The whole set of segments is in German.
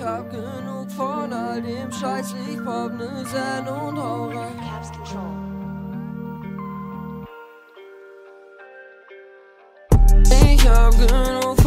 Ich hab genug von all dem Scheiß, ich pop ne Zen und hau rein. Caps Control. Ich hab genug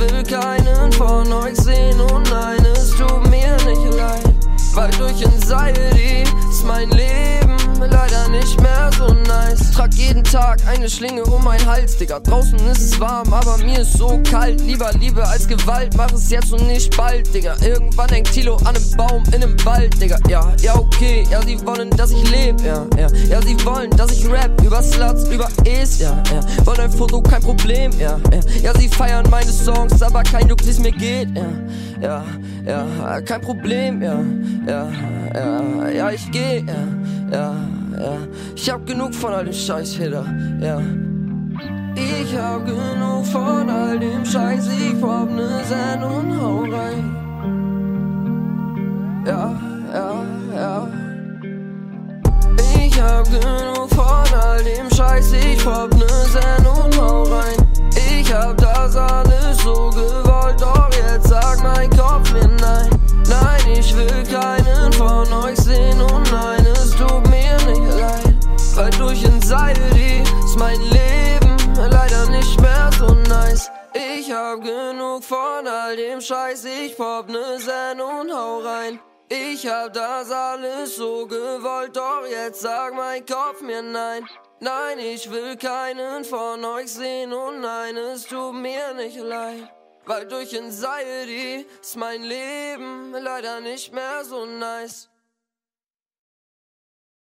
will keinen von euch Trag jeden Tag eine Schlinge um meinen Hals, Digga. Draußen ist es warm, aber mir ist so kalt. Lieber Liebe als Gewalt, mach es jetzt und nicht bald, Digga. Irgendwann hängt Tilo an einem Baum in einem Wald, Digga. Ja, ja, okay, ja, sie wollen, dass ich leb, ja, ja. Ja, sie wollen, dass ich rap über Sluts, über Es, ja, ja. Wollen ein Foto, kein Problem, ja, ja. Ja, sie feiern meine Songs, aber kein Juck, wie's mir geht, ja. Ja, ja, kein Problem, ja, ja, ja, ja, ich geh, ja, ja, ja. Ich hab genug von all dem Scheiß, Hitter, ja. Ich hab genug von all dem Scheiß, ich pop ne Zen und hau rein. Ja, genug von all dem Scheiß, ich pop ne Zen und hau rein. Ich hab das alles so gewollt, doch jetzt sagt mein Kopf mir nein. Nein, ich will keinen von euch sehen und nein, es tut mir nicht leid. Weil durch Anxiety ist mein Leben leider nicht mehr so nice.